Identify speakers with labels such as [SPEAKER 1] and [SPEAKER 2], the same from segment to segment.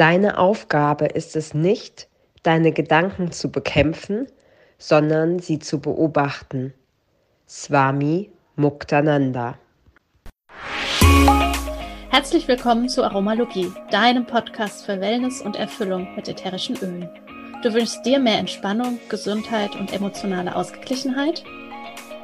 [SPEAKER 1] Deine Aufgabe ist es nicht, deine Gedanken zu bekämpfen, sondern sie zu beobachten. Swami Muktananda.
[SPEAKER 2] Herzlich willkommen zu Aromalogie, deinem Podcast für Wellness und Erfüllung mit ätherischen Ölen. Du wünschst dir mehr Entspannung, Gesundheit und emotionale Ausgeglichenheit?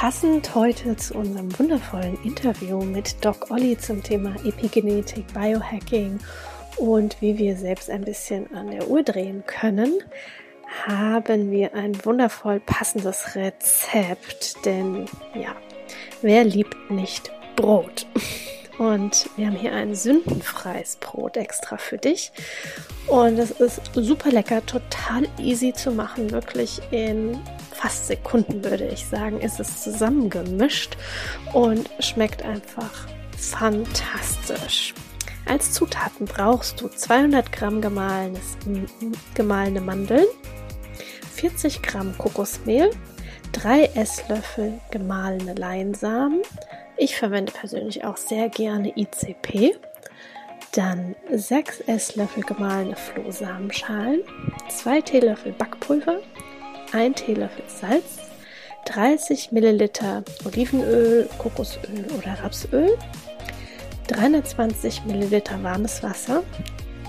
[SPEAKER 2] Passend heute zu unserem wundervollen Interview mit Doc Olli zum Thema Epigenetik, Biohacking und wie wir selbst ein bisschen an der Uhr drehen können, haben wir ein wundervoll passendes Rezept. Denn ja, wer liebt nicht Brot? Und wir haben hier ein sündenfreies Brot extra für dich. Und es ist super lecker, total easy zu machen, wirklich in fast Sekunden würde ich sagen, ist es zusammengemischt und schmeckt einfach fantastisch. Als Zutaten brauchst du 200 Gramm gemahlenes, gemahlene Mandeln, 40 Gramm Kokosmehl, 3 Esslöffel gemahlene Leinsamen. Ich verwende persönlich auch sehr gerne ICP. Dann 6 Esslöffel gemahlene Flohsamenschalen, 2 Teelöffel Backpulver, 1 Teelöffel Salz, 30 Milliliter Olivenöl, Kokosöl oder Rapsöl, 320 Milliliter warmes Wasser,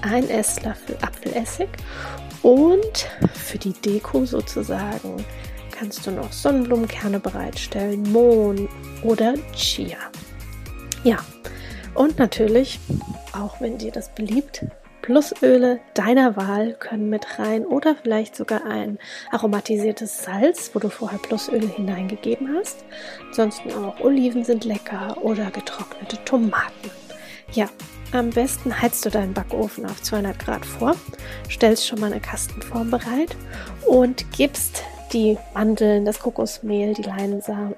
[SPEAKER 2] ein Esslöffel Apfelessig und für die Deko sozusagen kannst du noch Sonnenblumenkerne bereitstellen, Mohn oder Chia. Ja, und natürlich, auch wenn dir das beliebt, Plusöle deiner Wahl können mit rein oder vielleicht sogar ein aromatisiertes Salz, wo du vorher Plusöle hineingegeben hast. Ansonsten auch Oliven sind lecker oder getrocknete Tomaten. Ja, am besten heizt du deinen Backofen auf 200 Grad vor, stellst schon mal eine Kastenform bereit und gibst die Mandeln, das Kokosmehl, die Leinsamen,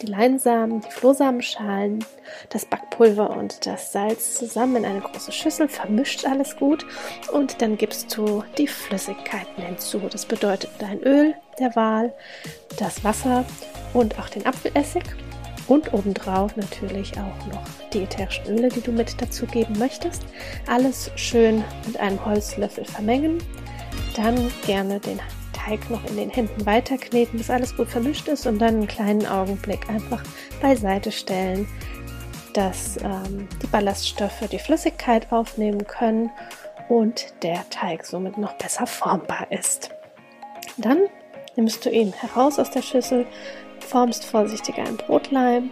[SPEAKER 2] die Leinsamen, die Flohsamenschalen, das Backpulver und das Salz zusammen in eine große Schüssel, vermischt alles gut und dann gibst du die Flüssigkeiten hinzu. Das bedeutet dein Öl der Wahl, das Wasser und auch den Apfelessig und obendrauf natürlich auch noch die ätherischen Öle, die du mit dazugeben möchtest. Alles schön mit einem Holzlöffel vermengen. Dann gerne den Teig noch in den Händen weiterkneten, bis alles gut vermischt ist und dann einen kleinen Augenblick einfach beiseite stellen, dass ähm, die Ballaststoffe die Flüssigkeit aufnehmen können und der Teig somit noch besser formbar ist. Dann nimmst du ihn heraus aus der Schüssel, formst vorsichtig einen Brotleib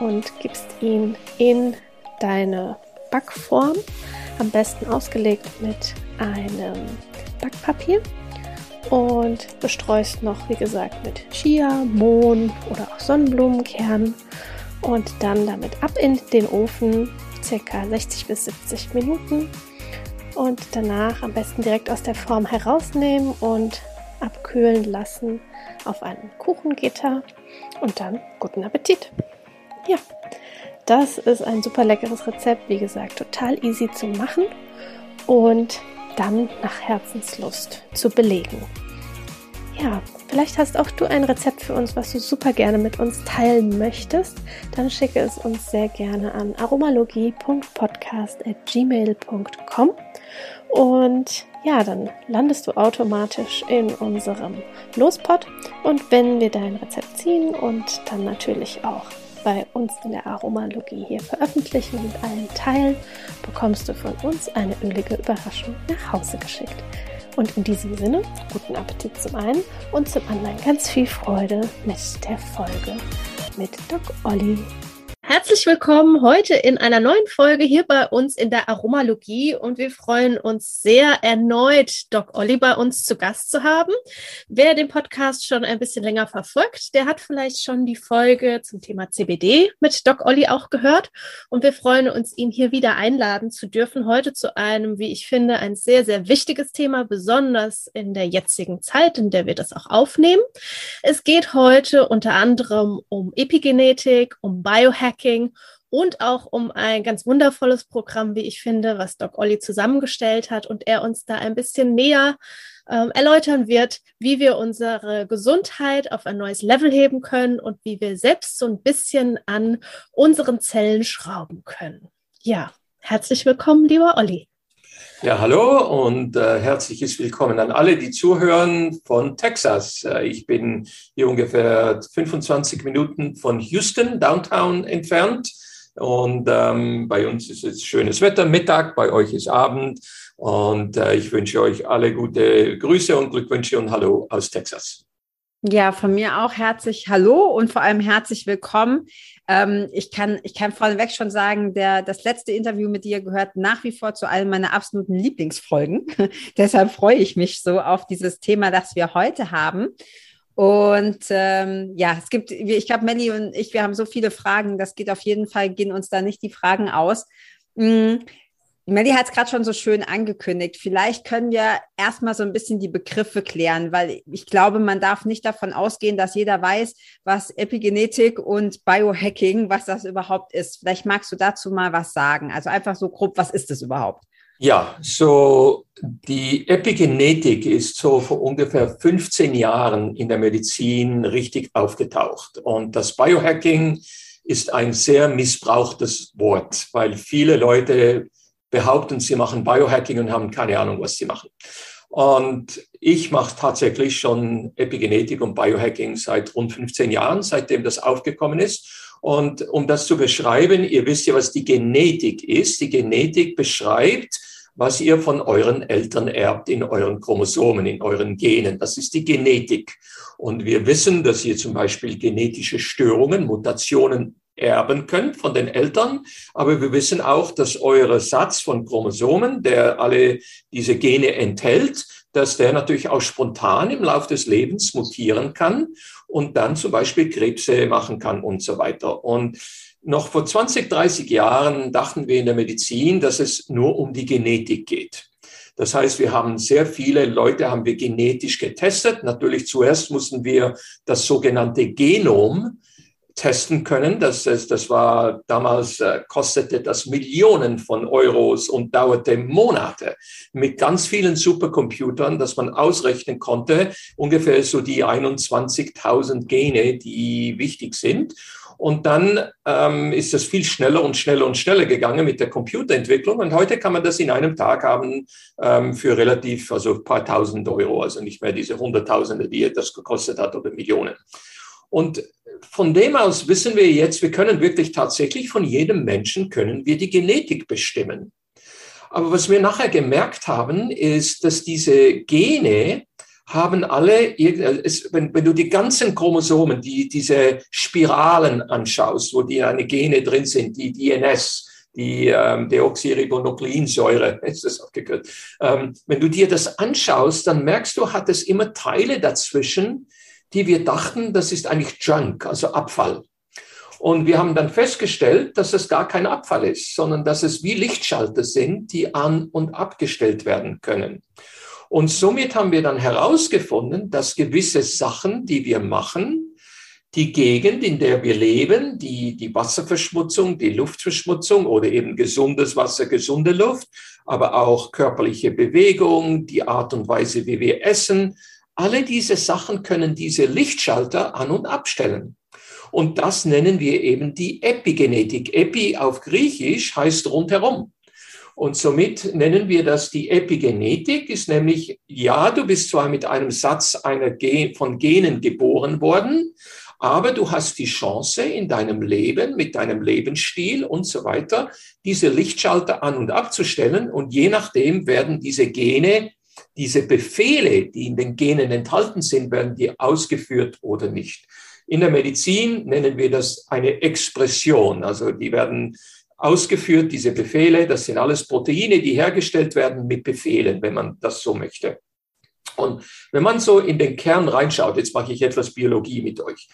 [SPEAKER 2] und gibst ihn in deine Backform, am besten ausgelegt mit einem Backpapier und bestreust noch, wie gesagt, mit Chia, Mohn oder auch Sonnenblumenkernen und dann damit ab in den Ofen, circa 60 bis 70 Minuten. Und danach am besten direkt aus der Form herausnehmen und abkühlen lassen auf einem Kuchengitter. Und dann guten Appetit. Ja, das ist ein super leckeres Rezept, wie gesagt, total easy zu machen. Und dann nach Herzenslust zu belegen. Ja, vielleicht hast auch du ein Rezept für uns, was du super gerne mit uns teilen möchtest. Dann schicke es uns sehr gerne an aromalogie.podcast.gmail.com und ja, dann landest du automatisch in unserem Lospot und wenn wir dein Rezept ziehen und dann natürlich auch bei uns in der Aromalogie hier veröffentlichen und allen teilen, bekommst du von uns eine ölige Überraschung nach Hause geschickt. Und in diesem Sinne, guten Appetit zum einen und zum anderen ganz viel Freude mit der Folge mit Doc Olli Herzlich willkommen heute in einer neuen Folge hier bei uns in der Aromalogie und wir freuen uns sehr, erneut Doc Olli bei uns zu Gast zu haben. Wer den Podcast schon ein bisschen länger verfolgt, der hat vielleicht schon die Folge zum Thema CBD mit Doc Olli auch gehört und wir freuen uns, ihn hier wieder einladen zu dürfen, heute zu einem, wie ich finde, ein sehr, sehr wichtiges Thema, besonders in der jetzigen Zeit, in der wir das auch aufnehmen. Es geht heute unter anderem um Epigenetik, um Biohacking, Hacking und auch um ein ganz wundervolles Programm, wie ich finde, was Doc Olli zusammengestellt hat und er uns da ein bisschen näher ähm, erläutern wird, wie wir unsere Gesundheit auf ein neues Level heben können und wie wir selbst so ein bisschen an unseren Zellen schrauben können. Ja, herzlich willkommen, lieber Olli.
[SPEAKER 3] Ja, hallo und äh, herzliches Willkommen an alle, die zuhören von Texas. Äh, ich bin hier ungefähr 25 Minuten von Houston, Downtown entfernt. Und ähm, bei uns ist es schönes Wetter, Mittag, bei euch ist Abend. Und äh, ich wünsche euch alle gute Grüße und Glückwünsche und Hallo aus Texas.
[SPEAKER 1] Ja, von mir auch herzlich Hallo und vor allem herzlich willkommen. Ähm, ich, kann, ich kann vorneweg schon sagen, der, das letzte Interview mit dir gehört nach wie vor zu allen meiner absoluten Lieblingsfolgen. Deshalb freue ich mich so auf dieses Thema, das wir heute haben. Und ähm, ja, es gibt, ich glaube, Melly und ich, wir haben so viele Fragen, das geht auf jeden Fall, gehen uns da nicht die Fragen aus. Melly hat es gerade schon so schön angekündigt. Vielleicht können wir erstmal so ein bisschen die Begriffe klären, weil ich glaube, man darf nicht davon ausgehen, dass jeder weiß, was Epigenetik und Biohacking, was das überhaupt ist. Vielleicht magst du dazu mal was sagen. Also einfach so grob, was ist es überhaupt?
[SPEAKER 3] Ja, so die Epigenetik ist so vor ungefähr 15 Jahren in der Medizin richtig aufgetaucht. Und das Biohacking ist ein sehr missbrauchtes Wort, weil viele Leute behaupten, sie machen Biohacking und haben keine Ahnung, was sie machen. Und ich mache tatsächlich schon Epigenetik und Biohacking seit rund 15 Jahren, seitdem das aufgekommen ist. Und um das zu beschreiben, ihr wisst ja, was die Genetik ist. Die Genetik beschreibt, was ihr von euren Eltern erbt in euren Chromosomen, in euren Genen. Das ist die Genetik. Und wir wissen, dass ihr zum Beispiel genetische Störungen, Mutationen erben könnt von den Eltern. Aber wir wissen auch, dass eure Satz von Chromosomen, der alle diese Gene enthält, dass der natürlich auch spontan im Laufe des Lebens mutieren kann und dann zum Beispiel Krebse machen kann und so weiter. Und noch vor 20, 30 Jahren dachten wir in der Medizin, dass es nur um die Genetik geht. Das heißt, wir haben sehr viele Leute haben wir genetisch getestet. Natürlich zuerst mussten wir das sogenannte Genom testen können. Das, das war damals, äh, kostete das Millionen von Euros und dauerte Monate mit ganz vielen Supercomputern, dass man ausrechnen konnte, ungefähr so die 21.000 Gene, die wichtig sind. Und dann ähm, ist das viel schneller und schneller und schneller gegangen mit der Computerentwicklung. Und heute kann man das in einem Tag haben ähm, für relativ, also ein paar tausend Euro, also nicht mehr diese Hunderttausende, die das gekostet hat oder Millionen. Und von dem aus wissen wir jetzt, wir können wirklich tatsächlich von jedem Menschen können wir die Genetik bestimmen. Aber was wir nachher gemerkt haben, ist, dass diese Gene haben alle, wenn, wenn du die ganzen Chromosomen, die, diese Spiralen anschaust, wo die eine Gene drin sind, die DNS, die ähm, Deoxyribonukleinsäure, ist das abgekürzt. Ähm, wenn du dir das anschaust, dann merkst du, hat es immer Teile dazwischen, die wir dachten, das ist eigentlich Junk, also Abfall. Und wir haben dann festgestellt, dass es gar kein Abfall ist, sondern dass es wie Lichtschalter sind, die an und abgestellt werden können. Und somit haben wir dann herausgefunden, dass gewisse Sachen, die wir machen, die Gegend, in der wir leben, die, die Wasserverschmutzung, die Luftverschmutzung oder eben gesundes Wasser, gesunde Luft, aber auch körperliche Bewegung, die Art und Weise, wie wir essen, alle diese Sachen können diese Lichtschalter an und abstellen. Und das nennen wir eben die Epigenetik. Epi auf Griechisch heißt rundherum. Und somit nennen wir das die Epigenetik, ist nämlich, ja, du bist zwar mit einem Satz einer Gen von Genen geboren worden, aber du hast die Chance in deinem Leben, mit deinem Lebensstil und so weiter, diese Lichtschalter an und abzustellen. Und je nachdem werden diese Gene diese Befehle, die in den Genen enthalten sind, werden die ausgeführt oder nicht. In der Medizin nennen wir das eine Expression. Also die werden ausgeführt, diese Befehle. Das sind alles Proteine, die hergestellt werden mit Befehlen, wenn man das so möchte. Und wenn man so in den Kern reinschaut, jetzt mache ich etwas Biologie mit euch.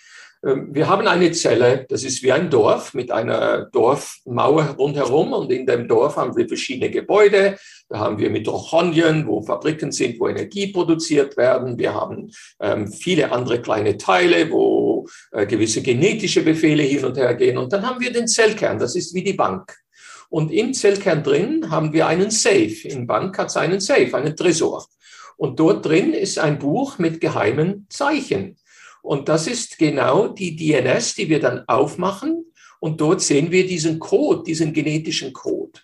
[SPEAKER 3] Ähm, wir haben eine Zelle, das ist wie ein Dorf mit einer Dorfmauer rundherum und in dem Dorf haben wir verschiedene Gebäude. Da haben wir Mitochondrien, wo Fabriken sind, wo Energie produziert werden. Wir haben ähm, viele andere kleine Teile, wo äh, gewisse genetische Befehle hin und her gehen. Und dann haben wir den Zellkern, das ist wie die Bank. Und im Zellkern drin haben wir einen Safe. In Bank hat es einen Safe, einen Tresor. Und dort drin ist ein Buch mit geheimen Zeichen. Und das ist genau die DNS, die wir dann aufmachen. Und dort sehen wir diesen Code, diesen genetischen Code.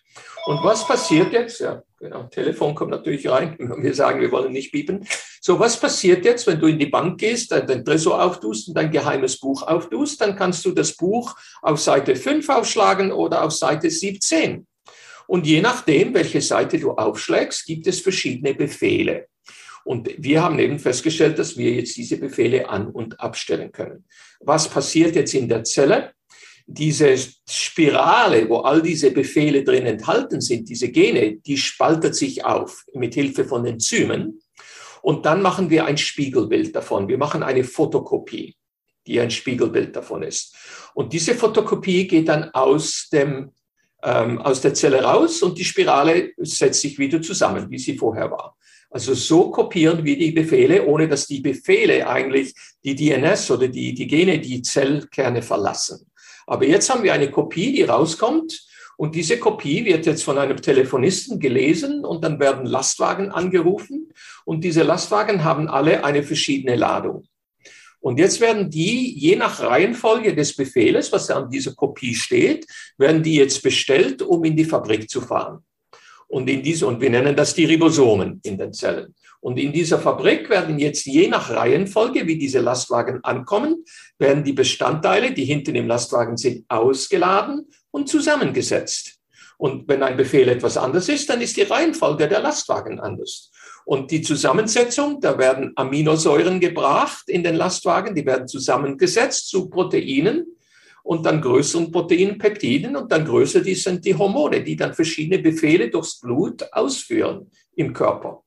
[SPEAKER 3] Und was passiert jetzt? Ja, genau, Telefon kommt natürlich rein. Wir sagen, wir wollen nicht biepen. So, was passiert jetzt, wenn du in die Bank gehst, dein Tresor auftust und dein geheimes Buch auftust? Dann kannst du das Buch auf Seite 5 aufschlagen oder auf Seite 17. Und je nachdem, welche Seite du aufschlägst, gibt es verschiedene Befehle. Und wir haben eben festgestellt, dass wir jetzt diese Befehle an- und abstellen können. Was passiert jetzt in der Zelle? Diese Spirale, wo all diese Befehle drin enthalten sind, diese Gene, die spaltet sich auf mit Hilfe von Enzymen. Und dann machen wir ein Spiegelbild davon. Wir machen eine Fotokopie, die ein Spiegelbild davon ist. Und diese Fotokopie geht dann aus dem ähm, aus der Zelle raus und die Spirale setzt sich wieder zusammen, wie sie vorher war. Also so kopieren wir die Befehle, ohne dass die Befehle eigentlich die DNS oder die, die Gene, die Zellkerne verlassen. Aber jetzt haben wir eine Kopie, die rauskommt und diese Kopie wird jetzt von einem Telefonisten gelesen und dann werden Lastwagen angerufen und diese Lastwagen haben alle eine verschiedene Ladung. Und jetzt werden die, je nach Reihenfolge des Befehles, was an dieser Kopie steht, werden die jetzt bestellt, um in die Fabrik zu fahren. Und in diese, und wir nennen das die Ribosomen in den Zellen. Und in dieser Fabrik werden jetzt je nach Reihenfolge, wie diese Lastwagen ankommen, werden die Bestandteile, die hinten im Lastwagen sind, ausgeladen und zusammengesetzt. Und wenn ein Befehl etwas anders ist, dann ist die Reihenfolge der Lastwagen anders. Und die Zusammensetzung, da werden Aminosäuren gebracht in den Lastwagen, die werden zusammengesetzt zu Proteinen und dann größeren Proteinpeptiden und dann größer die sind die Hormone, die dann verschiedene Befehle durchs Blut ausführen im Körper.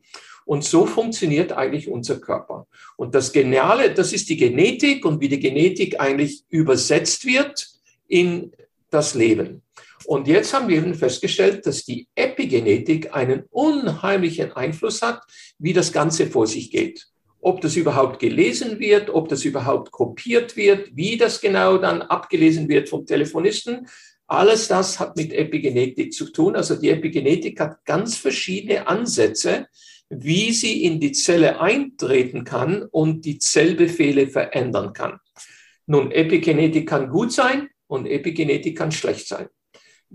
[SPEAKER 3] Und so funktioniert eigentlich unser Körper. Und das Geniale, das ist die Genetik und wie die Genetik eigentlich übersetzt wird in das Leben. Und jetzt haben wir eben festgestellt, dass die Epigenetik einen unheimlichen Einfluss hat, wie das Ganze vor sich geht ob das überhaupt gelesen wird, ob das überhaupt kopiert wird, wie das genau dann abgelesen wird vom Telefonisten. Alles das hat mit Epigenetik zu tun. Also die Epigenetik hat ganz verschiedene Ansätze, wie sie in die Zelle eintreten kann und die Zellbefehle verändern kann. Nun, Epigenetik kann gut sein und Epigenetik kann schlecht sein.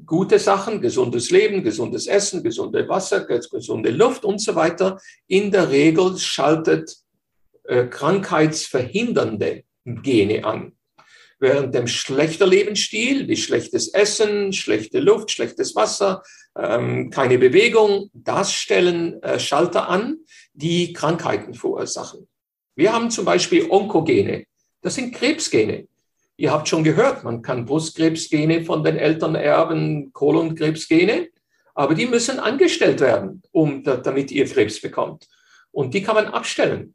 [SPEAKER 3] Gute Sachen, gesundes Leben, gesundes Essen, gesunde Wasser, gesunde Luft und so weiter. In der Regel schaltet äh, krankheitsverhindernde Gene an. Während dem schlechter Lebensstil, wie schlechtes Essen, schlechte Luft, schlechtes Wasser, ähm, keine Bewegung, das stellen äh, Schalter an, die Krankheiten verursachen. Wir haben zum Beispiel Onkogene. Das sind Krebsgene. Ihr habt schon gehört, man kann Brustkrebsgene von den Eltern erben, Kolonkrebsgene, aber die müssen angestellt werden, um, damit ihr Krebs bekommt. Und die kann man abstellen.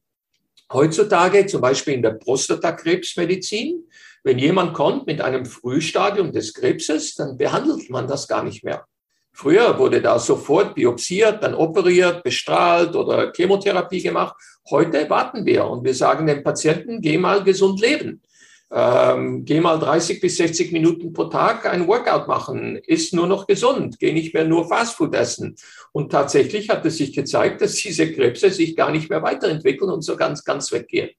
[SPEAKER 3] Heutzutage, zum Beispiel in der Prostatakrebsmedizin, wenn jemand kommt mit einem Frühstadium des Krebses, dann behandelt man das gar nicht mehr. Früher wurde da sofort biopsiert, dann operiert, bestrahlt oder Chemotherapie gemacht. Heute warten wir und wir sagen dem Patienten, geh mal gesund leben ähm, geh mal 30 bis 60 Minuten pro Tag ein Workout machen, ist nur noch gesund, geh nicht mehr nur Fastfood essen. Und tatsächlich hat es sich gezeigt, dass diese Krebse sich gar nicht mehr weiterentwickeln und so ganz, ganz weggehen.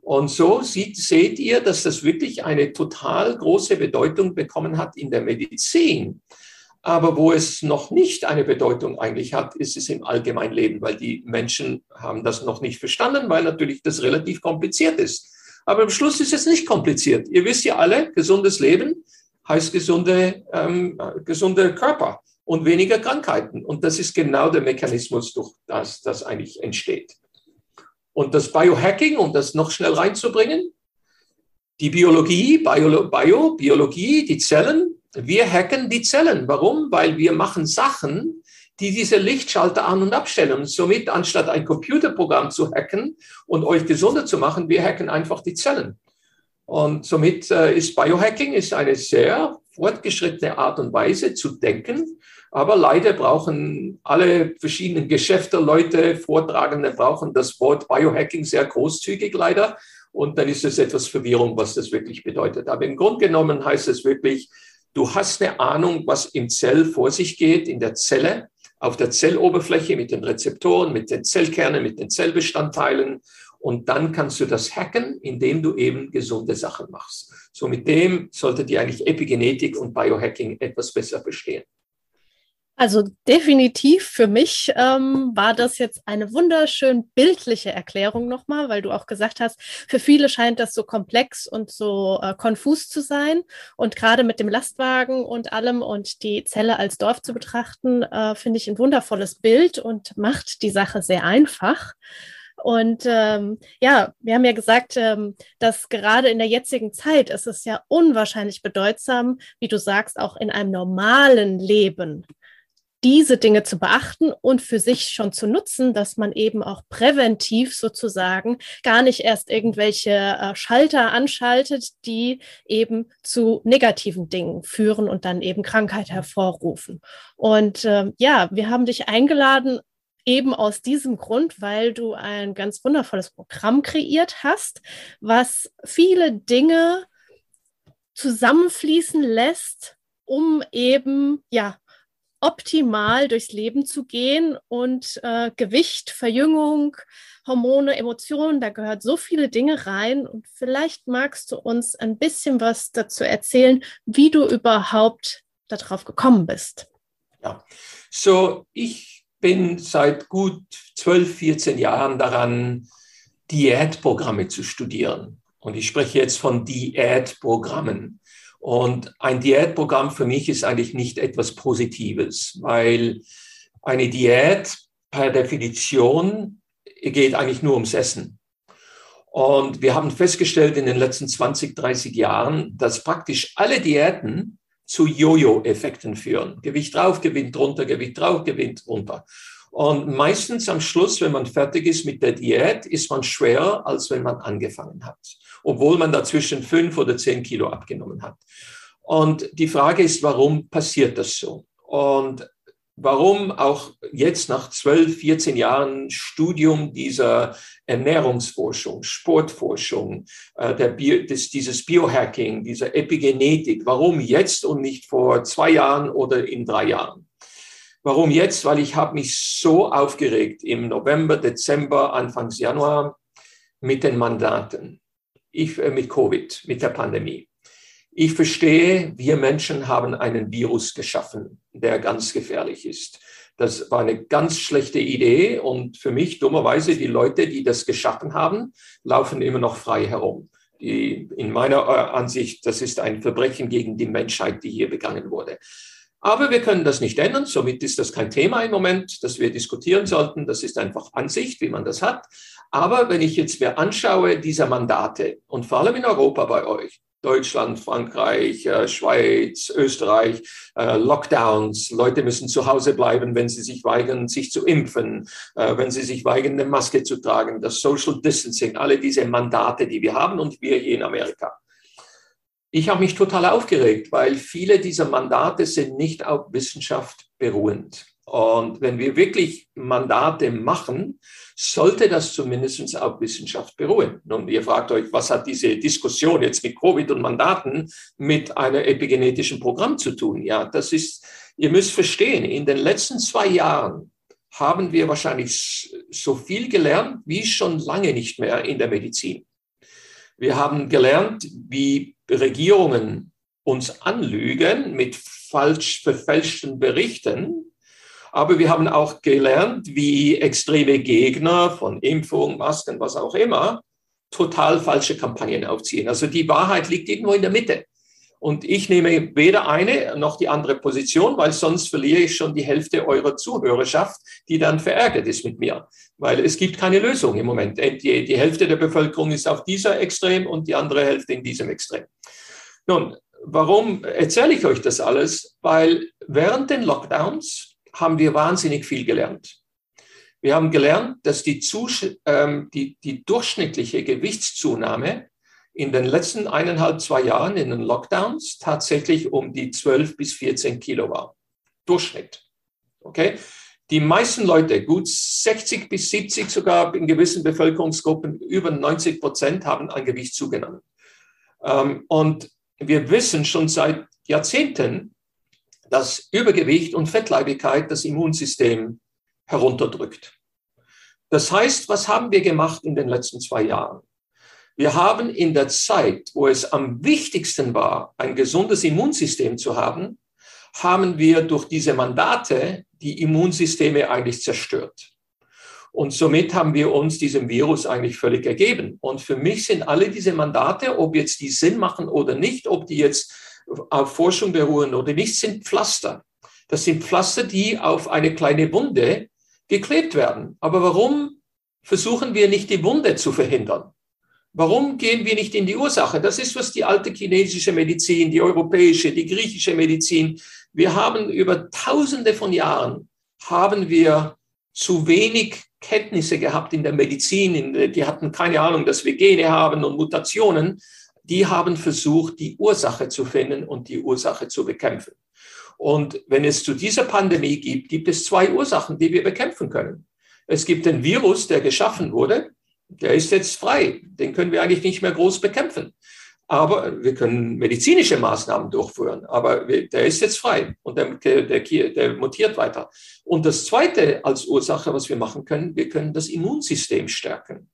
[SPEAKER 3] Und so sieht, seht ihr, dass das wirklich eine total große Bedeutung bekommen hat in der Medizin. Aber wo es noch nicht eine Bedeutung eigentlich hat, ist es im Allgemeinleben, weil die Menschen haben das noch nicht verstanden, weil natürlich das relativ kompliziert ist. Aber am Schluss ist es nicht kompliziert. Ihr wisst ja alle, gesundes Leben heißt gesunde, ähm, gesunde Körper und weniger Krankheiten. Und das ist genau der Mechanismus, durch das das eigentlich entsteht. Und das Biohacking, um das noch schnell reinzubringen, Die Biologie, Bio, Bio, Biologie, die Zellen, wir hacken die Zellen. Warum? Weil wir machen Sachen, die diese Lichtschalter an- und abstellen. Und somit, anstatt ein Computerprogramm zu hacken und euch gesunder zu machen, wir hacken einfach die Zellen. Und somit äh, ist Biohacking ist eine sehr fortgeschrittene Art und Weise zu denken. Aber leider brauchen alle verschiedenen Geschäfte, Leute, Vortragende brauchen das Wort Biohacking sehr großzügig leider. Und dann ist es etwas Verwirrung, was das wirklich bedeutet. Aber im Grunde genommen heißt es wirklich, du hast eine Ahnung, was im Zell vor sich geht, in der Zelle, auf der Zelloberfläche mit den Rezeptoren, mit den Zellkernen, mit den Zellbestandteilen. Und dann kannst du das hacken, indem du eben gesunde Sachen machst. So mit dem solltet ihr eigentlich Epigenetik und Biohacking etwas besser verstehen.
[SPEAKER 2] Also definitiv für mich ähm, war das jetzt eine wunderschön bildliche Erklärung nochmal, weil du auch gesagt hast, für viele scheint das so komplex und so äh, konfus zu sein. Und gerade mit dem Lastwagen und allem und die Zelle als Dorf zu betrachten, äh, finde ich ein wundervolles Bild und macht die Sache sehr einfach. Und ähm, ja, wir haben ja gesagt, ähm, dass gerade in der jetzigen Zeit ist es ja unwahrscheinlich bedeutsam, wie du sagst, auch in einem normalen Leben diese Dinge zu beachten und für sich schon zu nutzen, dass man eben auch präventiv sozusagen gar nicht erst irgendwelche äh, Schalter anschaltet, die eben zu negativen Dingen führen und dann eben Krankheit hervorrufen. Und äh, ja, wir haben dich eingeladen, eben aus diesem Grund, weil du ein ganz wundervolles Programm kreiert hast, was viele Dinge zusammenfließen lässt, um eben ja optimal durchs Leben zu gehen und äh, Gewicht, Verjüngung, Hormone, Emotionen, da gehört so viele Dinge rein. Und vielleicht magst du uns ein bisschen was dazu erzählen, wie du überhaupt darauf gekommen bist.
[SPEAKER 3] Ja, so ich bin seit gut 12, 14 Jahren daran, Diätprogramme zu studieren. Und ich spreche jetzt von Diätprogrammen. Und ein Diätprogramm für mich ist eigentlich nicht etwas Positives, weil eine Diät per Definition geht eigentlich nur ums Essen. Und wir haben festgestellt in den letzten 20, 30 Jahren, dass praktisch alle Diäten zu Jojo-Effekten führen. Gewicht drauf, Gewicht runter, Gewicht drauf, Gewicht runter. Und meistens am Schluss, wenn man fertig ist mit der Diät, ist man schwerer, als wenn man angefangen hat obwohl man dazwischen fünf oder zehn Kilo abgenommen hat. Und die Frage ist, warum passiert das so? Und warum auch jetzt nach 12, 14 Jahren Studium dieser Ernährungsforschung, Sportforschung, äh, der Bio, des, dieses Biohacking, dieser Epigenetik, warum jetzt und nicht vor zwei Jahren oder in drei Jahren? Warum jetzt? Weil ich habe mich so aufgeregt im November, Dezember, Anfangs Januar mit den Mandaten ich, äh, mit Covid, mit der Pandemie. Ich verstehe, wir Menschen haben einen Virus geschaffen, der ganz gefährlich ist. Das war eine ganz schlechte Idee und für mich dummerweise die Leute, die das geschaffen haben, laufen immer noch frei herum. Die, in meiner äh, Ansicht, das ist ein Verbrechen gegen die Menschheit, die hier begangen wurde. Aber wir können das nicht ändern. Somit ist das kein Thema im Moment, das wir diskutieren sollten. Das ist einfach Ansicht, wie man das hat. Aber wenn ich jetzt mir anschaue, diese Mandate und vor allem in Europa bei euch, Deutschland, Frankreich, äh, Schweiz, Österreich, äh, Lockdowns. Leute müssen zu Hause bleiben, wenn sie sich weigern, sich zu impfen, äh, wenn sie sich weigern, eine Maske zu tragen, das Social Distancing, alle diese Mandate, die wir haben und wir hier in Amerika. Ich habe mich total aufgeregt, weil viele dieser Mandate sind nicht auf Wissenschaft beruhend. Und wenn wir wirklich Mandate machen, sollte das zumindest auf Wissenschaft beruhen. Und ihr fragt euch, was hat diese Diskussion jetzt mit Covid und Mandaten mit einem epigenetischen Programm zu tun? Ja, das ist, ihr müsst verstehen, in den letzten zwei Jahren haben wir wahrscheinlich so viel gelernt wie schon lange nicht mehr in der Medizin. Wir haben gelernt, wie Regierungen uns anlügen mit falsch verfälschten Berichten aber wir haben auch gelernt, wie extreme Gegner von Impfung, Masken, was auch immer, total falsche Kampagnen aufziehen. Also die Wahrheit liegt irgendwo in der Mitte. Und ich nehme weder eine noch die andere Position, weil sonst verliere ich schon die Hälfte eurer Zuhörerschaft, die dann verärgert ist mit mir. Weil es gibt keine Lösung im Moment. Die, die Hälfte der Bevölkerung ist auf dieser Extrem und die andere Hälfte in diesem Extrem. Nun, warum erzähle ich euch das alles? Weil während den Lockdowns haben wir wahnsinnig viel gelernt. Wir haben gelernt, dass die, ähm, die, die durchschnittliche Gewichtszunahme in den letzten eineinhalb, zwei Jahren in den Lockdowns tatsächlich um die 12 bis 14 Kilo war. Durchschnitt. Okay? Die meisten Leute, gut 60 bis 70 sogar in gewissen Bevölkerungsgruppen, über 90 Prozent haben an Gewicht zugenommen. Ähm, und wir wissen schon seit Jahrzehnten, dass Übergewicht und Fettleibigkeit das Immunsystem herunterdrückt. Das heißt, was haben wir gemacht in den letzten zwei Jahren? Wir haben in der Zeit, wo es am wichtigsten war, ein gesundes Immunsystem zu haben, haben wir durch diese Mandate die Immunsysteme eigentlich zerstört. Und somit haben wir uns diesem Virus eigentlich völlig ergeben. Und für mich sind alle diese Mandate, ob jetzt die Sinn machen oder nicht, ob die jetzt auf Forschung beruhen oder nicht, sind Pflaster. Das sind Pflaster, die auf eine kleine Wunde geklebt werden. Aber warum versuchen wir nicht die Wunde zu verhindern? Warum gehen wir nicht in die Ursache? Das ist, was die alte chinesische Medizin, die europäische, die griechische Medizin, wir haben über tausende von Jahren, haben wir zu wenig Kenntnisse gehabt in der Medizin. Die hatten keine Ahnung, dass wir Gene haben und Mutationen. Die haben versucht, die Ursache zu finden und die Ursache zu bekämpfen. Und wenn es zu dieser Pandemie gibt, gibt es zwei Ursachen, die wir bekämpfen können. Es gibt den Virus, der geschaffen wurde, der ist jetzt frei. Den können wir eigentlich nicht mehr groß bekämpfen. Aber wir können medizinische Maßnahmen durchführen. Aber der ist jetzt frei und der, der, der mutiert weiter. Und das Zweite als Ursache, was wir machen können, wir können das Immunsystem stärken.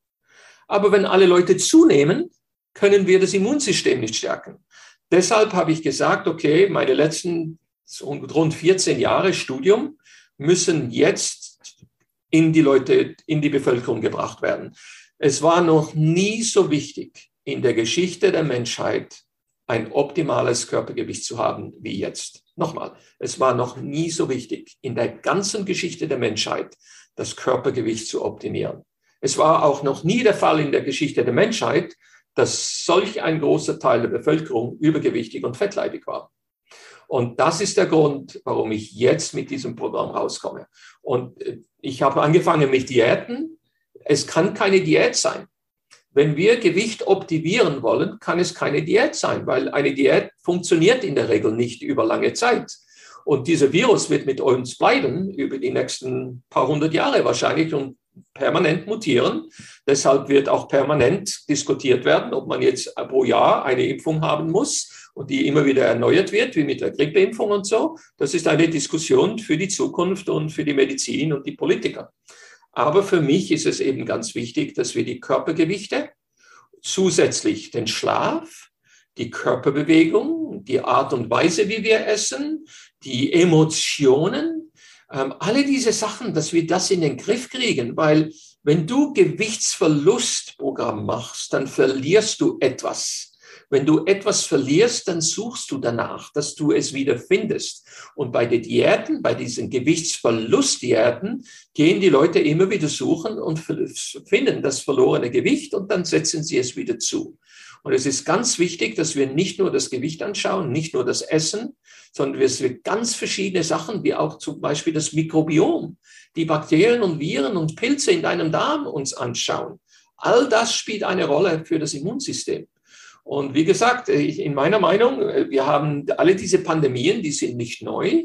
[SPEAKER 3] Aber wenn alle Leute zunehmen, können wir das Immunsystem nicht stärken. Deshalb habe ich gesagt, okay, meine letzten rund 14 Jahre Studium müssen jetzt in die Leute, in die Bevölkerung gebracht werden. Es war noch nie so wichtig in der Geschichte der Menschheit, ein optimales Körpergewicht zu haben wie jetzt. Nochmal, es war noch nie so wichtig in der ganzen Geschichte der Menschheit, das Körpergewicht zu optimieren. Es war auch noch nie der Fall in der Geschichte der Menschheit, dass solch ein großer Teil der Bevölkerung übergewichtig und fettleibig war. Und das ist der Grund, warum ich jetzt mit diesem Programm rauskomme. Und äh, ich habe angefangen mit Diäten. Es kann keine Diät sein. Wenn wir Gewicht optimieren wollen, kann es keine Diät sein, weil eine Diät funktioniert in der Regel nicht über lange Zeit. Und dieser Virus wird mit uns bleiben über die nächsten paar hundert Jahre wahrscheinlich und permanent mutieren. Deshalb wird auch permanent diskutiert werden, ob man jetzt pro Jahr eine Impfung haben muss und die immer wieder erneuert wird, wie mit der Grippeimpfung und so. Das ist eine Diskussion für die Zukunft und für die Medizin und die Politiker. Aber für mich ist es eben ganz wichtig, dass wir die Körpergewichte zusätzlich den Schlaf, die Körperbewegung, die Art und Weise, wie wir essen, die Emotionen, ähm, alle diese Sachen, dass wir das in den Griff kriegen, weil wenn du Gewichtsverlustprogramm machst, dann verlierst du etwas. Wenn du etwas verlierst, dann suchst du danach, dass du es wieder findest. Und bei den Diäten, bei diesen Gewichtsverlustdiäten, gehen die Leute immer wieder suchen und finden das verlorene Gewicht und dann setzen sie es wieder zu. Und es ist ganz wichtig, dass wir nicht nur das Gewicht anschauen, nicht nur das Essen, sondern dass wir ganz verschiedene Sachen, wie auch zum Beispiel das Mikrobiom, die Bakterien und Viren und Pilze in deinem Darm uns anschauen. All das spielt eine Rolle für das Immunsystem. Und wie gesagt, in meiner Meinung, wir haben alle diese Pandemien, die sind nicht neu.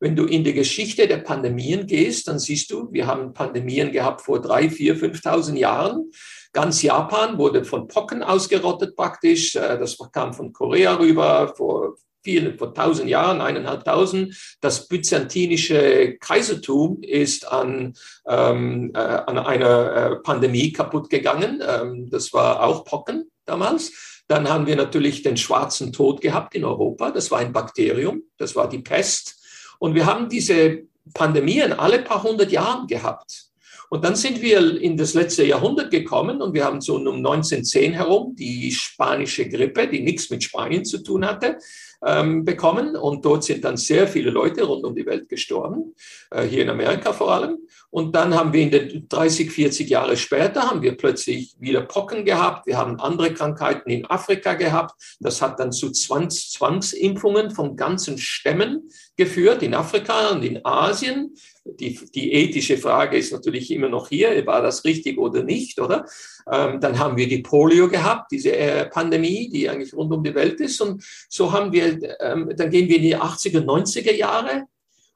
[SPEAKER 3] Wenn du in die Geschichte der Pandemien gehst, dann siehst du, wir haben Pandemien gehabt vor drei, vier, 5.000 Jahren. Ganz Japan wurde von Pocken ausgerottet praktisch. Äh, das kam von Korea rüber vor vielen, vor tausend Jahren, eineinhalbtausend. Das byzantinische Kaisertum ist an, ähm, äh, an einer äh, Pandemie kaputt gegangen. Ähm, das war auch Pocken damals. Dann haben wir natürlich den schwarzen Tod gehabt in Europa. Das war ein Bakterium, das war die Pest. Und wir haben diese Pandemien alle paar hundert Jahren gehabt. Und dann sind wir in das letzte Jahrhundert gekommen und wir haben so um 1910 herum die spanische Grippe, die nichts mit Spanien zu tun hatte, ähm, bekommen. Und dort sind dann sehr viele Leute rund um die Welt gestorben, äh, hier in Amerika vor allem. Und dann haben wir in den 30, 40 Jahre später haben wir plötzlich wieder Pocken gehabt. Wir haben andere Krankheiten in Afrika gehabt. Das hat dann zu Zwangs Zwangsimpfungen von ganzen Stämmen geführt in Afrika und in Asien. Die, die ethische Frage ist natürlich immer noch hier, war das richtig oder nicht, oder? Ähm, dann haben wir die Polio gehabt, diese äh, Pandemie, die eigentlich rund um die Welt ist. Und so haben wir, ähm, dann gehen wir in die 80er, 90er Jahre.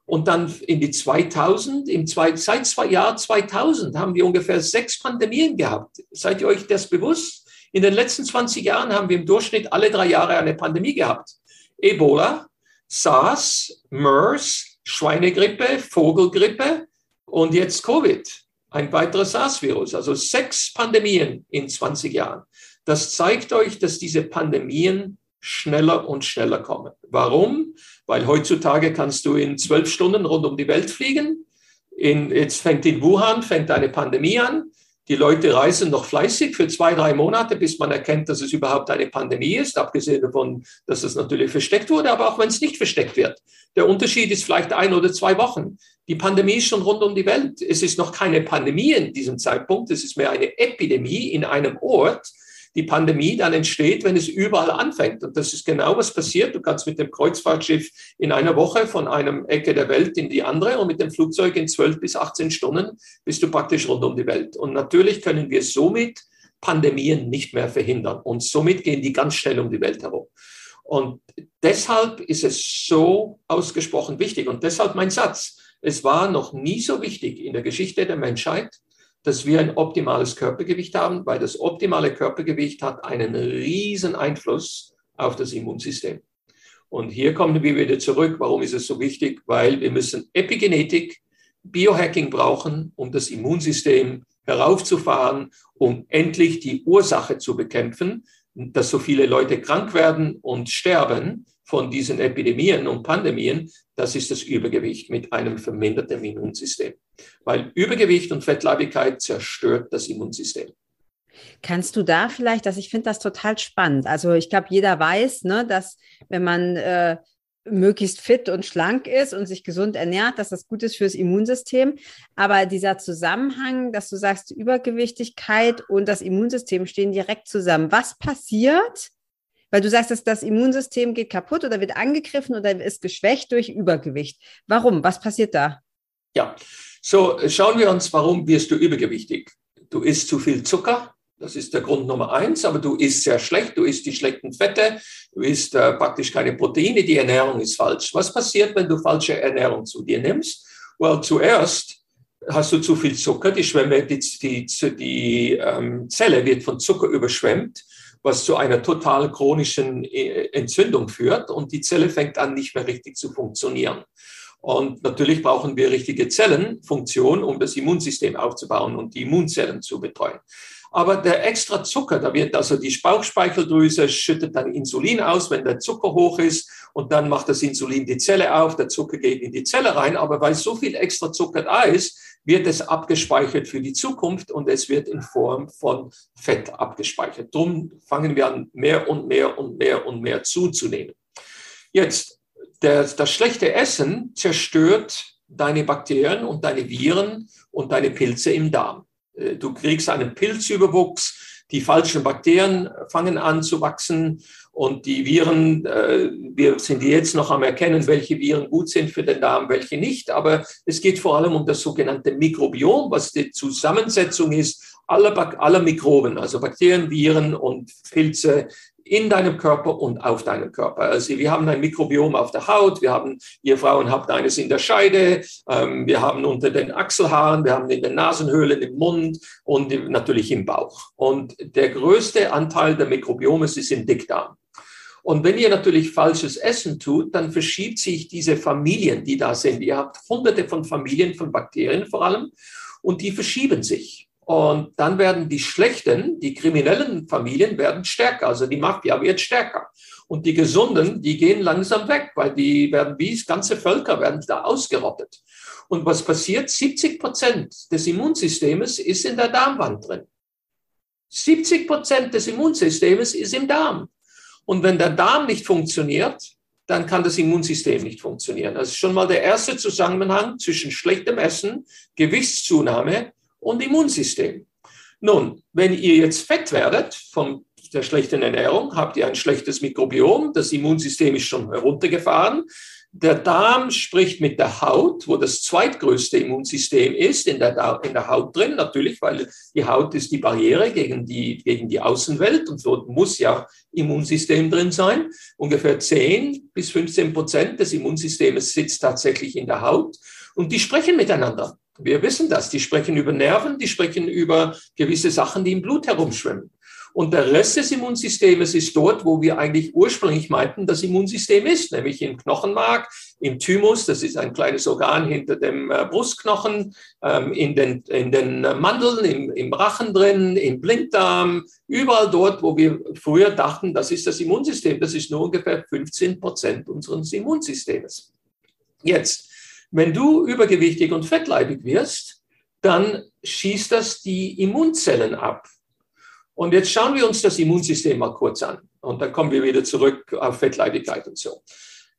[SPEAKER 3] Und dann in die 2000, im zwei, seit zwei Jahr 2000 haben wir ungefähr sechs Pandemien gehabt. Seid ihr euch das bewusst? In den letzten 20 Jahren haben wir im Durchschnitt alle drei Jahre eine Pandemie gehabt. Ebola, SARS, MERS, Schweinegrippe, Vogelgrippe und jetzt Covid, ein weiteres SARS-Virus. Also sechs Pandemien in 20 Jahren. Das zeigt euch, dass diese Pandemien schneller und schneller kommen. Warum? Weil heutzutage kannst du in zwölf Stunden rund um die Welt fliegen. In, jetzt fängt in Wuhan, fängt eine Pandemie an. Die Leute reisen noch fleißig für zwei, drei Monate, bis man erkennt, dass es überhaupt eine Pandemie ist, abgesehen davon, dass es natürlich versteckt wurde, aber auch wenn es nicht versteckt wird. Der Unterschied ist vielleicht ein oder zwei Wochen. Die Pandemie ist schon rund um die Welt. Es ist noch keine Pandemie in diesem Zeitpunkt, es ist mehr eine Epidemie in einem Ort die Pandemie dann entsteht, wenn es überall anfängt. Und das ist genau was passiert. Du kannst mit dem Kreuzfahrtschiff in einer Woche von einem Ecke der Welt in die andere und mit dem Flugzeug in 12 bis 18 Stunden bist du praktisch rund um die Welt. Und natürlich können wir somit Pandemien nicht mehr verhindern. Und somit gehen die ganz schnell um die Welt herum. Und deshalb ist es so ausgesprochen wichtig. Und deshalb mein Satz. Es war noch nie so wichtig in der Geschichte der Menschheit, dass wir ein optimales Körpergewicht haben, weil das optimale Körpergewicht hat einen riesen Einfluss auf das Immunsystem. Und hier kommen wir wieder zurück. Warum ist es so wichtig? Weil wir müssen Epigenetik, Biohacking brauchen, um das Immunsystem heraufzufahren, um endlich die Ursache zu bekämpfen, dass so viele Leute krank werden und sterben von diesen Epidemien und Pandemien, das ist das Übergewicht mit einem verminderten Immunsystem. Weil Übergewicht und Fettleibigkeit zerstört das Immunsystem.
[SPEAKER 1] Kannst du da vielleicht, dass ich finde das total spannend. Also ich glaube, jeder weiß, ne, dass wenn man äh, möglichst fit und schlank ist und sich gesund ernährt, dass das gut ist fürs Immunsystem. Aber dieser Zusammenhang, dass du sagst, Übergewichtigkeit und das Immunsystem stehen direkt zusammen. Was passiert, weil du sagst, dass das Immunsystem geht kaputt oder wird angegriffen oder ist geschwächt durch Übergewicht. Warum? Was passiert da?
[SPEAKER 3] Ja, so schauen wir uns, warum wirst du übergewichtig? Du isst zu viel Zucker, das ist der Grund Nummer eins, aber du isst sehr schlecht, du isst die schlechten Fette, du isst äh, praktisch keine Proteine, die Ernährung ist falsch. Was passiert, wenn du falsche Ernährung zu dir nimmst? Well, zuerst hast du zu viel Zucker, die, Schwemme, die, die, die ähm, Zelle wird von Zucker überschwemmt was zu einer total chronischen äh, Entzündung führt und die Zelle fängt an, nicht mehr richtig zu funktionieren. Und natürlich brauchen wir richtige Zellenfunktion, um das Immunsystem aufzubauen und die Immunzellen zu betreuen. Aber der extra Zucker, da wird also die Bauchspeicheldrüse schüttet dann Insulin aus, wenn der Zucker hoch ist und dann macht das Insulin die Zelle auf, der Zucker geht in die Zelle rein, aber weil so viel extra Zucker da ist, wird es abgespeichert für die Zukunft und es wird in Form von Fett abgespeichert. Drum fangen wir an, mehr und mehr und mehr und mehr zuzunehmen. Jetzt, der, das schlechte Essen zerstört deine Bakterien und deine Viren und deine Pilze im Darm. Äh, du kriegst einen Pilzüberwuchs, die falschen Bakterien fangen an zu wachsen und die Viren, äh, wir sind jetzt noch am Erkennen, welche Viren gut sind für den Darm, welche nicht. Aber es geht vor allem um das sogenannte Mikrobiom, was die Zusammensetzung ist aller, aller Mikroben, also Bakterien, Viren und Pilze in deinem Körper und auf deinem Körper. Also wir haben ein Mikrobiom auf der Haut, wir haben, ihr Frauen habt eines in der Scheide, ähm, wir haben unter den Achselhaaren, wir haben in den Nasenhöhlen, im Mund und natürlich im Bauch. Und der größte Anteil der Mikrobiome ist im Dickdarm. Und wenn ihr natürlich falsches Essen tut, dann verschiebt sich diese Familien, die da sind. Ihr habt hunderte von Familien von Bakterien vor allem und die verschieben sich. Und dann werden die schlechten, die kriminellen Familien werden stärker, also die Mafia wird stärker. Und die Gesunden, die gehen langsam weg, weil die werden wie ganze Völker werden da ausgerottet. Und was passiert? 70 Prozent des Immunsystems ist in der Darmwand drin. 70 Prozent des Immunsystems ist im Darm. Und wenn der Darm nicht funktioniert, dann kann das Immunsystem nicht funktionieren. Das ist schon mal der erste Zusammenhang zwischen schlechtem Essen, Gewichtszunahme und Immunsystem. Nun, wenn ihr jetzt fett werdet von der schlechten Ernährung, habt ihr ein schlechtes Mikrobiom, das Immunsystem ist schon heruntergefahren, der Darm spricht mit der Haut, wo das zweitgrößte Immunsystem ist, in der, in der Haut drin, natürlich, weil die Haut ist die Barriere gegen die, gegen die Außenwelt und dort muss ja Immunsystem drin sein. Ungefähr 10 bis 15 Prozent des Immunsystems sitzt tatsächlich in der Haut und die sprechen miteinander. Wir wissen das. Die sprechen über Nerven, die sprechen über gewisse Sachen, die im Blut herumschwimmen. Und der Rest des Immunsystems ist dort, wo wir eigentlich ursprünglich meinten, das Immunsystem ist, nämlich im Knochenmark, im Thymus, das ist ein kleines Organ hinter dem äh, Brustknochen, ähm, in den, in den Mandeln, im, im Rachen drin, im Blinddarm, überall dort, wo wir früher dachten, das ist das Immunsystem. Das ist nur ungefähr 15 Prozent unseres Immunsystems. Jetzt, wenn du übergewichtig und fettleibig wirst, dann schießt das die Immunzellen ab. Und jetzt schauen wir uns das Immunsystem mal kurz an. Und dann kommen wir wieder zurück auf Fettleibigkeit und so.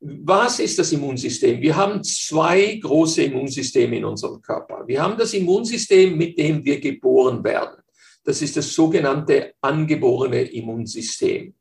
[SPEAKER 3] Was ist das Immunsystem? Wir haben zwei große Immunsysteme in unserem Körper. Wir haben das Immunsystem, mit dem wir geboren werden. Das ist das sogenannte angeborene Immunsystem.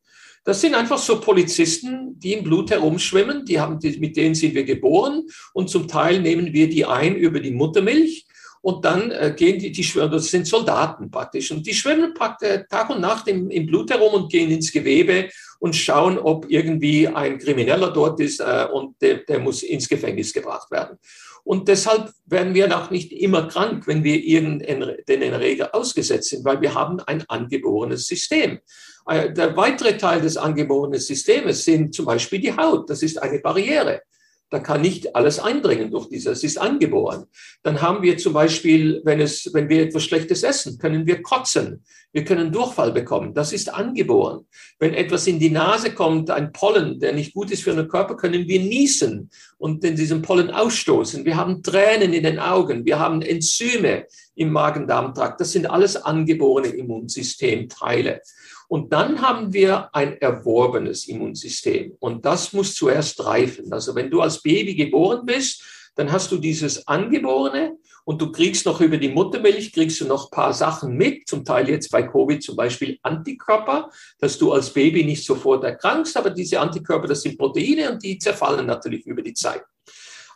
[SPEAKER 3] Das sind einfach so Polizisten, die im Blut herumschwimmen. Die haben, mit denen sind wir geboren und zum Teil nehmen wir die ein über die Muttermilch und dann äh, gehen die, die schwimmen, das sind Soldaten praktisch, und die schwimmen praktisch Tag und Nacht im, im Blut herum und gehen ins Gewebe und schauen, ob irgendwie ein Krimineller dort ist äh, und der, der muss ins Gefängnis gebracht werden. Und deshalb werden wir auch nicht immer krank, wenn wir irgendeinen Erreger ausgesetzt sind, weil wir haben ein angeborenes System. Äh, der weitere Teil des angeborenen Systems sind zum Beispiel die Haut. Das ist eine Barriere. Da kann nicht alles eindringen durch diese, es ist angeboren. Dann haben wir zum Beispiel, wenn, es, wenn wir etwas Schlechtes essen, können wir kotzen. Wir können Durchfall bekommen. Das ist angeboren. Wenn etwas in die Nase kommt, ein Pollen, der nicht gut ist für den Körper, können wir niesen und in diesem Pollen ausstoßen. Wir haben Tränen in den Augen. Wir haben Enzyme im Magen-Darm-Trakt. Das sind alles angeborene Immunsystemteile. Und dann haben wir ein erworbenes Immunsystem. Und das muss zuerst reifen. Also wenn du als Baby geboren bist, dann hast du dieses Angeborene und du kriegst noch über die Muttermilch, kriegst du noch paar Sachen mit, zum Teil jetzt bei Covid zum Beispiel Antikörper, dass du als Baby nicht sofort erkrankst, aber diese Antikörper, das sind Proteine und die zerfallen natürlich über die Zeit.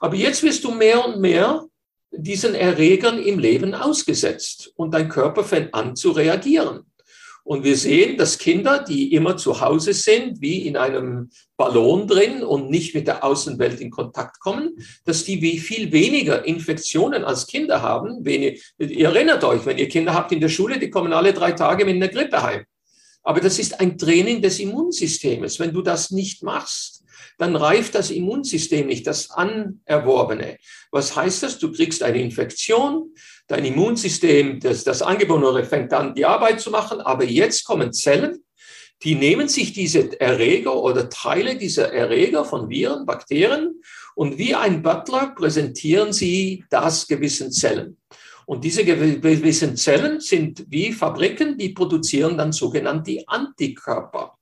[SPEAKER 3] Aber jetzt wirst du mehr und mehr diesen Erregern im Leben ausgesetzt und dein Körper fängt an zu reagieren. Und wir sehen, dass Kinder, die immer zu Hause sind, wie in einem Ballon drin und nicht mit der Außenwelt in Kontakt kommen, dass die wie viel weniger Infektionen als Kinder haben. Ihr, ihr erinnert euch, wenn ihr Kinder habt in der Schule, die kommen alle drei Tage mit einer Grippe heim. Aber das ist ein Training des Immunsystems. Wenn du das nicht machst, dann reift das Immunsystem nicht, das Anerworbene. Was heißt das? Du kriegst eine Infektion, dein Immunsystem, das, das Angeborene fängt an, die Arbeit zu machen, aber jetzt kommen Zellen, die nehmen sich diese Erreger oder Teile dieser Erreger von Viren, Bakterien und wie ein Butler präsentieren sie das gewissen Zellen. Und diese gewissen Zellen sind wie Fabriken, die produzieren dann sogenannte Antikörper.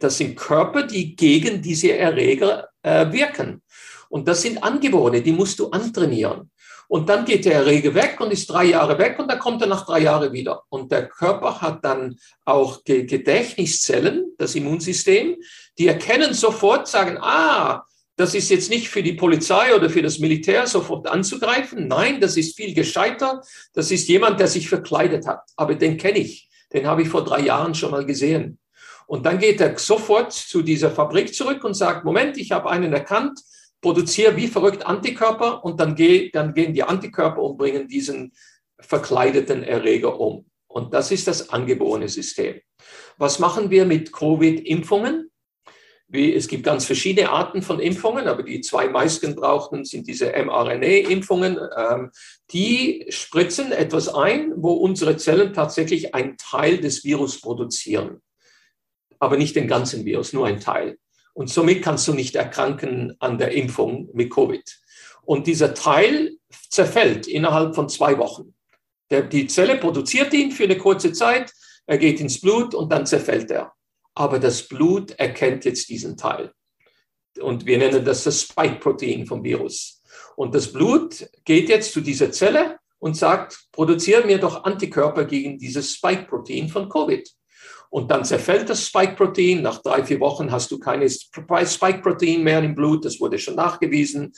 [SPEAKER 3] Das sind Körper, die gegen diese Erreger äh, wirken. Und das sind Angeborene, die musst du antrainieren. Und dann geht der Erreger weg und ist drei Jahre weg und dann kommt er nach drei Jahren wieder. Und der Körper hat dann auch Gedächtniszellen, das Immunsystem, die erkennen sofort, sagen, ah, das ist jetzt nicht für die Polizei oder für das Militär sofort anzugreifen. Nein, das ist viel gescheiter. Das ist jemand, der sich verkleidet hat. Aber den kenne ich. Den habe ich vor drei Jahren schon mal gesehen. Und dann geht er sofort zu dieser Fabrik zurück und sagt, Moment, ich habe einen erkannt, produziere wie verrückt Antikörper und dann, geh, dann gehen die Antikörper und bringen diesen verkleideten Erreger um. Und das ist das angeborene System. Was machen wir mit Covid-Impfungen? Es gibt ganz verschiedene Arten von Impfungen, aber die zwei meisten brauchten sind diese mRNA-Impfungen. Ähm, die spritzen etwas ein, wo unsere Zellen tatsächlich einen Teil des Virus produzieren. aber nicht den ganzen Virus, nur ein Teil. Und somit kannst du nicht erkranken an der Impfung mit Covid. Und dieser Teil zerfällt innerhalb von zwei Wochen. Der, die Zelle produziert ihn für eine kurze Zeit, er geht ins Blut und dann zerfällt er. Aber das Blut erkennt jetzt diesen Teil. Und wir nennen das das Spike-Protein vom Virus. Und das Blut geht jetzt zu dieser Zelle und sagt, produziere mir doch Antikörper gegen dieses Spike-Protein von Covid. Und dann zerfällt das Spike-Protein. Nach drei, vier Wochen hast du keine Spike-Protein mehr im Blut. Das wurde schon nachgewiesen.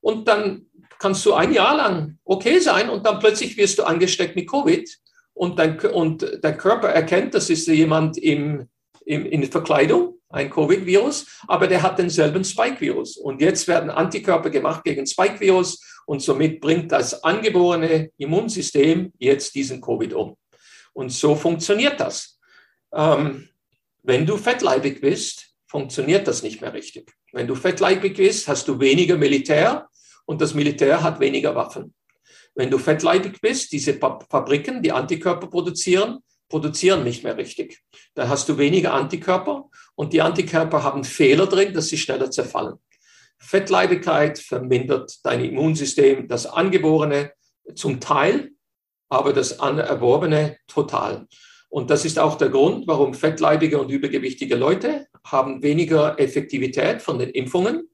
[SPEAKER 3] Und dann kannst du ein Jahr lang okay sein und dann plötzlich wirst du angesteckt mit Covid und, dein, und der Körper erkennt, das ist jemand im, im, in Verkleidung, ein Covid-Virus, aber der hat denselben Spike-Virus. Und jetzt werden Antikörper gemacht gegen Spike-Virus und somit bringt das angeborene Immunsystem jetzt diesen Covid um. Und so funktioniert das. Ähm, wenn du fettleibig bist, funktioniert das nicht mehr richtig. Wenn du fettleibig bist, hast du weniger Militär und das Militär hat weniger Waffen. Wenn du fettleibig bist, diese Fabriken, die Antikörper produzieren, produzieren nicht mehr richtig. Da hast du weniger Antikörper und die Antikörper haben Fehler drin, dass sie schneller zerfallen. Fettleibigkeit vermindert dein Immunsystem, das Angeborene zum Teil, aber das Erworbene total. Und das ist auch der Grund, warum fettleibige und übergewichtige Leute haben weniger Effektivität von den Impfungen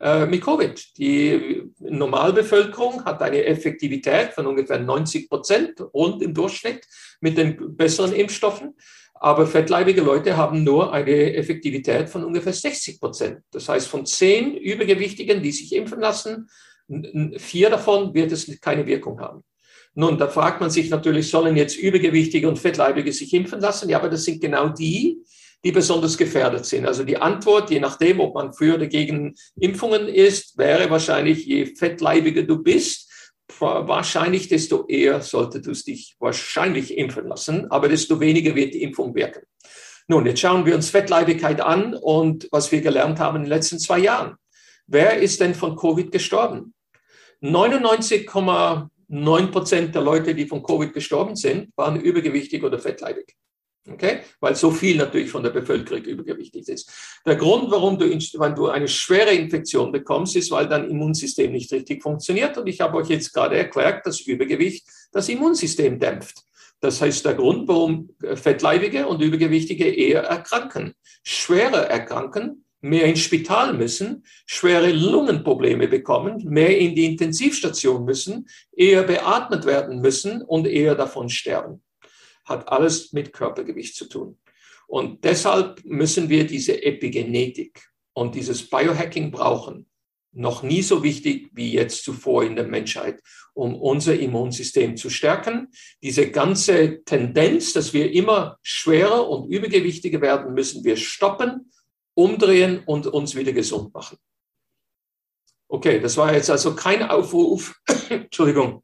[SPEAKER 3] äh, mit Covid. Die Normalbevölkerung hat eine Effektivität von ungefähr 90 Prozent rund im Durchschnitt mit den besseren Impfstoffen. Aber fettleibige Leute haben nur eine Effektivität von ungefähr 60 Prozent. Das heißt, von zehn Übergewichtigen, die sich impfen lassen, vier davon wird es keine Wirkung haben. Nun, da fragt man sich natürlich, sollen jetzt Übergewichtige und Fettleibige sich impfen lassen? Ja, aber das sind genau die, die besonders gefährdet sind. Also die Antwort, je nachdem, ob man für oder gegen Impfungen ist, wäre wahrscheinlich, je fettleibiger du bist, wahrscheinlich, desto eher solltest du dich wahrscheinlich impfen lassen, aber desto weniger wird die Impfung wirken. Nun, jetzt schauen wir uns Fettleibigkeit an und was wir gelernt haben in den letzten zwei Jahren. Wer ist denn von Covid gestorben? 99,9 Prozent der Leute, die von Covid gestorben sind, waren übergewichtig oder fettleibig. Okay? Weil so viel natürlich von der Bevölkerung übergewichtig ist. Der Grund, warum du, wenn du eine schwere Infektion bekommst, ist, weil dein Immunsystem nicht richtig funktioniert. Und ich habe euch jetzt gerade erklärt, dass Übergewicht das Immunsystem dämpft. Das heißt, der Grund, warum Fettleibige und Übergewichtige eher erkranken, schwerer erkranken, mehr ins Spital müssen, schwere Lungenprobleme bekommen, mehr in die Intensivstation müssen, eher beatmet werden müssen und eher davon sterben hat alles mit Körpergewicht zu tun. Und deshalb müssen wir diese Epigenetik und dieses Biohacking brauchen. Noch nie so wichtig wie jetzt zuvor in der Menschheit, um unser Immunsystem zu stärken. Diese ganze Tendenz, dass wir immer schwerer und übergewichtiger werden, müssen wir stoppen, umdrehen und uns wieder gesund machen. Okay, das war jetzt also kein Aufruf, Entschuldigung,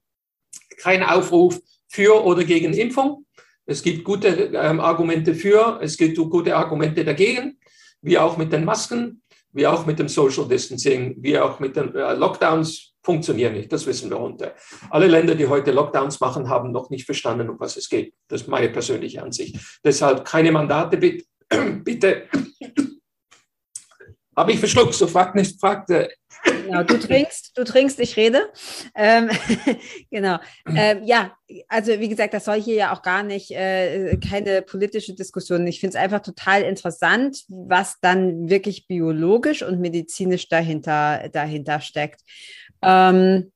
[SPEAKER 3] kein Aufruf für oder gegen Impfung. Es gibt gute ähm, Argumente für, es gibt gute Argumente dagegen, wie auch mit den Masken, wie auch mit dem Social Distancing, wie auch mit den äh, Lockdowns funktionieren nicht. Das wissen wir heute. Alle Länder, die heute Lockdowns machen, haben noch nicht verstanden, um was es geht. Das ist meine persönliche Ansicht. Deshalb keine Mandate, bitte. bitte. Habe ich verschluckt, so fragt nicht, fragt. Äh,
[SPEAKER 1] Genau, du trinkst, du trinkst, ich rede. Ähm, genau. Ähm, ja, also wie gesagt, das soll hier ja auch gar nicht äh, keine politische Diskussion. Ich finde es einfach total interessant, was dann wirklich biologisch und medizinisch dahinter, dahinter steckt. Ähm,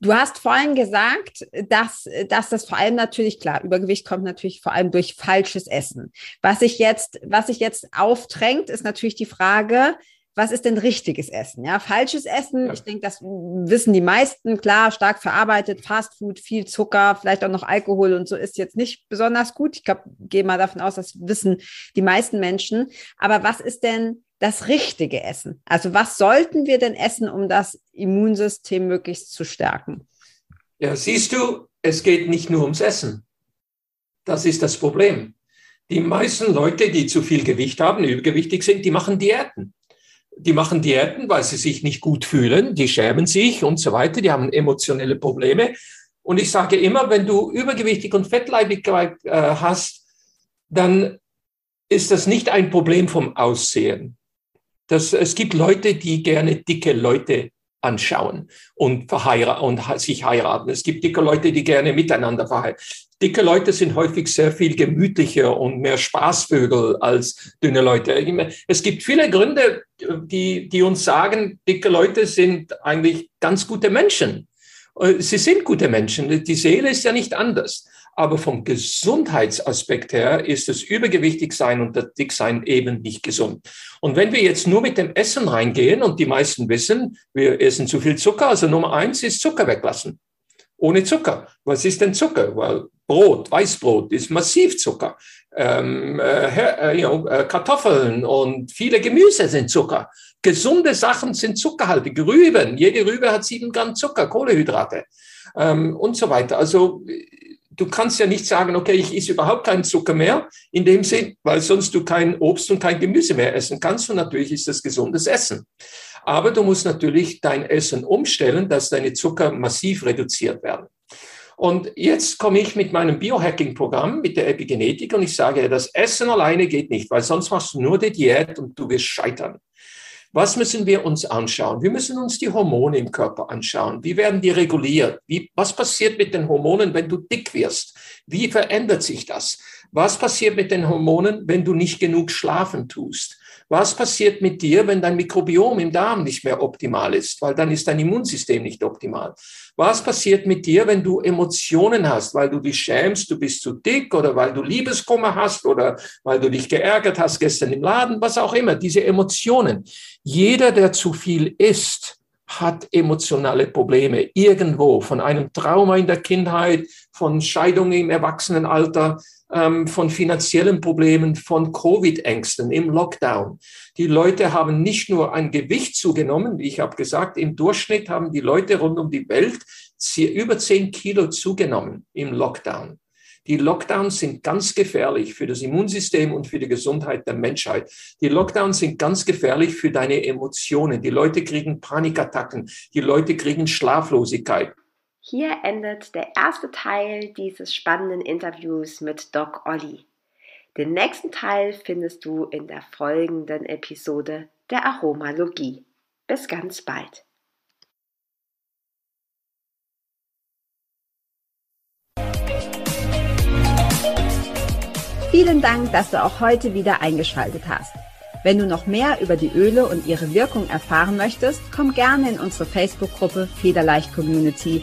[SPEAKER 1] Du hast vorhin gesagt, dass, dass das vor allem natürlich klar, Übergewicht kommt natürlich vor allem durch falsches Essen. Was sich jetzt, was sich jetzt aufdrängt, ist natürlich die Frage, was ist denn richtiges Essen? Ja, falsches Essen, ja. ich denke, das wissen die meisten, klar, stark verarbeitet, Fastfood, viel Zucker, vielleicht auch noch Alkohol und so ist jetzt nicht besonders gut. Ich glaube, gehe mal davon aus, das wissen die meisten Menschen. Aber was ist denn das richtige Essen? Also was sollten wir denn essen, um das Immunsystem möglichst zu stärken?
[SPEAKER 3] Ja, siehst du, es geht nicht nur ums Essen. Das ist das Problem. Die meisten Leute, die zu viel Gewicht haben, übergewichtig sind, die machen Diäten die machen Diäten, weil sie sich nicht gut fühlen, die schämen sich und so weiter, die haben emotionelle Probleme. Und ich sage immer, wenn du übergewichtig und fettleibig äh, hast, dann ist das nicht ein Problem vom Aussehen. Das, es gibt Leute, die gerne dicke Leute anschauen und, verheiraten und sich heiraten. Es gibt dicke Leute, die gerne miteinander verheiraten. Dicke Leute sind häufig sehr viel gemütlicher und mehr Spaßvögel als dünne Leute. Es gibt viele Gründe, die, die uns sagen, dicke Leute sind eigentlich ganz gute Menschen. Sie sind gute Menschen. Die Seele ist ja nicht anders. Aber vom Gesundheitsaspekt her ist das Übergewichtigsein und das Dicksein eben nicht gesund. Und wenn wir jetzt nur mit dem Essen reingehen und die meisten wissen, wir essen zu viel Zucker, also Nummer eins ist Zucker weglassen. Ohne Zucker. Was ist denn Zucker? Weil Brot, Weißbrot ist massiv Zucker. Ähm, äh, you know, äh, Kartoffeln und viele Gemüse sind Zucker. Gesunde Sachen sind zuckerhaltig. Rüben, jede Rübe hat sieben Gramm Zucker, Kohlehydrate ähm, und so weiter. Also du kannst ja nicht sagen, okay, ich esse überhaupt keinen Zucker mehr, in dem Sinn, weil sonst du kein Obst und kein Gemüse mehr essen kannst. Und natürlich ist das gesundes Essen. Aber du musst natürlich dein Essen umstellen, dass deine Zucker massiv reduziert werden. Und jetzt komme ich mit meinem Biohacking-Programm, mit der Epigenetik und ich sage, das Essen alleine geht nicht, weil sonst machst du nur die Diät und du wirst scheitern. Was müssen wir uns anschauen? Wir müssen uns die Hormone im Körper anschauen. Wie werden die reguliert? Wie, was passiert mit den Hormonen, wenn du dick wirst? Wie verändert sich das? Was passiert mit den Hormonen, wenn du nicht genug schlafen tust? Was passiert mit dir, wenn dein Mikrobiom im Darm nicht mehr optimal ist? Weil dann ist dein Immunsystem nicht optimal. Was passiert mit dir, wenn du Emotionen hast, weil du dich schämst, du bist zu dick oder weil du Liebeskummer hast oder weil du dich geärgert hast gestern im Laden, was auch immer, diese Emotionen. Jeder, der zu viel isst, hat emotionale Probleme irgendwo, von einem Trauma in der Kindheit, von Scheidungen im Erwachsenenalter, ähm, von finanziellen Problemen, von Covid-Ängsten im Lockdown. Die Leute haben nicht nur ein Gewicht zugenommen, wie ich habe gesagt, im Durchschnitt haben die Leute rund um die Welt über zehn Kilo zugenommen im Lockdown. Die Lockdowns sind ganz gefährlich für das Immunsystem und für die Gesundheit der Menschheit. Die Lockdowns sind ganz gefährlich für deine Emotionen. Die Leute kriegen Panikattacken. Die Leute kriegen Schlaflosigkeit.
[SPEAKER 1] Hier endet der erste Teil dieses spannenden Interviews mit Doc Olli. Den nächsten Teil findest du in der folgenden Episode der Aromalogie. Bis ganz bald. Vielen Dank, dass du auch heute wieder eingeschaltet hast. Wenn du noch mehr über die Öle und ihre Wirkung erfahren möchtest, komm gerne in unsere Facebook-Gruppe Federleicht Community